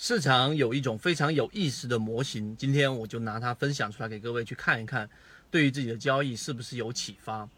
市场有一种非常有意思的模型，今天我就拿它分享出来给各位去看一看，对于自己的交易是不是有启发。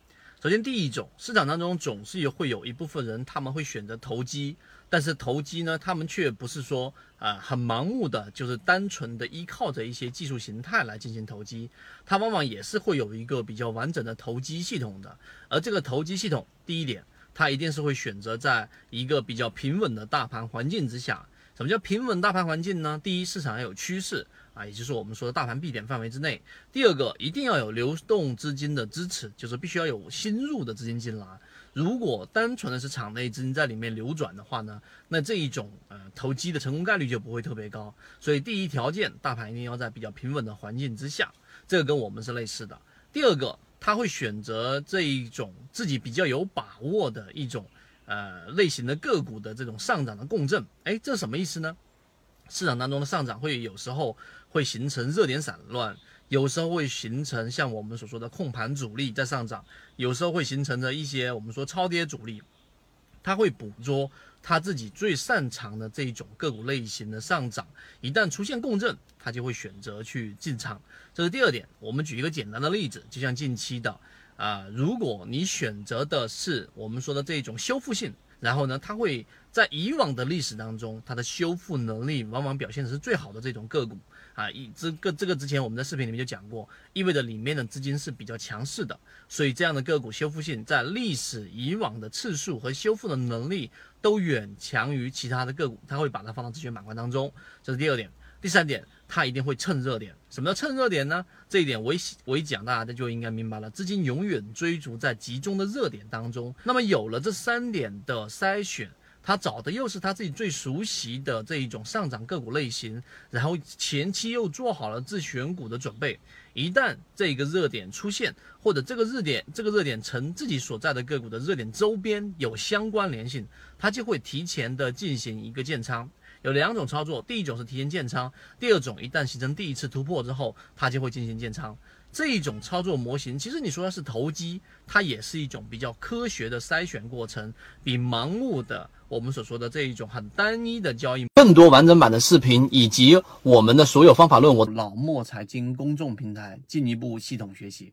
首先，第一种，市场当中总是会有一部分人，他们会选择投机，但是投机呢，他们却不是说啊很盲目的，就是单纯的依靠着一些技术形态来进行投机，它往往也是会有一个比较完整的投机系统的。而这个投机系统，第一点，它一定是会选择在一个比较平稳的大盘环境之下。什么叫平稳大盘环境呢？第一，市场要有趋势啊，也就是我们说的大盘必点范围之内。第二个，一定要有流动资金的支持，就是必须要有新入的资金进来。如果单纯的是场内资金在里面流转的话呢，那这一种呃投机的成功概率就不会特别高。所以第一条件，大盘一定要在比较平稳的环境之下，这个跟我们是类似的。第二个，他会选择这一种自己比较有把握的一种。呃，类型的个股的这种上涨的共振，哎，这什么意思呢？市场当中的上涨会有时候会形成热点散乱，有时候会形成像我们所说的控盘主力在上涨，有时候会形成着一些我们说超跌主力，他会捕捉他自己最擅长的这一种个股类型的上涨，一旦出现共振，他就会选择去进场。这是第二点。我们举一个简单的例子，就像近期的。啊，如果你选择的是我们说的这种修复性，然后呢，它会在以往的历史当中，它的修复能力往往表现的是最好的这种个股啊。一这个这个之前我们在视频里面就讲过，意味着里面的资金是比较强势的，所以这样的个股修复性在历史以往的次数和修复的能力都远强于其他的个股，它会把它放到自选板块当中，这是第二点。第三点，它一定会蹭热点。什么叫蹭热点呢？这一点我一我一讲，大家就应该明白了。资金永远追逐在集中的热点当中。那么有了这三点的筛选，他找的又是他自己最熟悉的这一种上涨个股类型，然后前期又做好了自选股的准备。一旦这个热点出现，或者这个热点这个热点呈自己所在的个股的热点周边有相关联性，他就会提前的进行一个建仓。有两种操作，第一种是提前建仓，第二种一旦形成第一次突破之后，它就会进行建仓。这一种操作模型，其实你说它是投机，它也是一种比较科学的筛选过程，比盲目的我们所说的这一种很单一的交易。更多完整版的视频以及我们的所有方法论，我老莫财经公众平台进一步系统学习。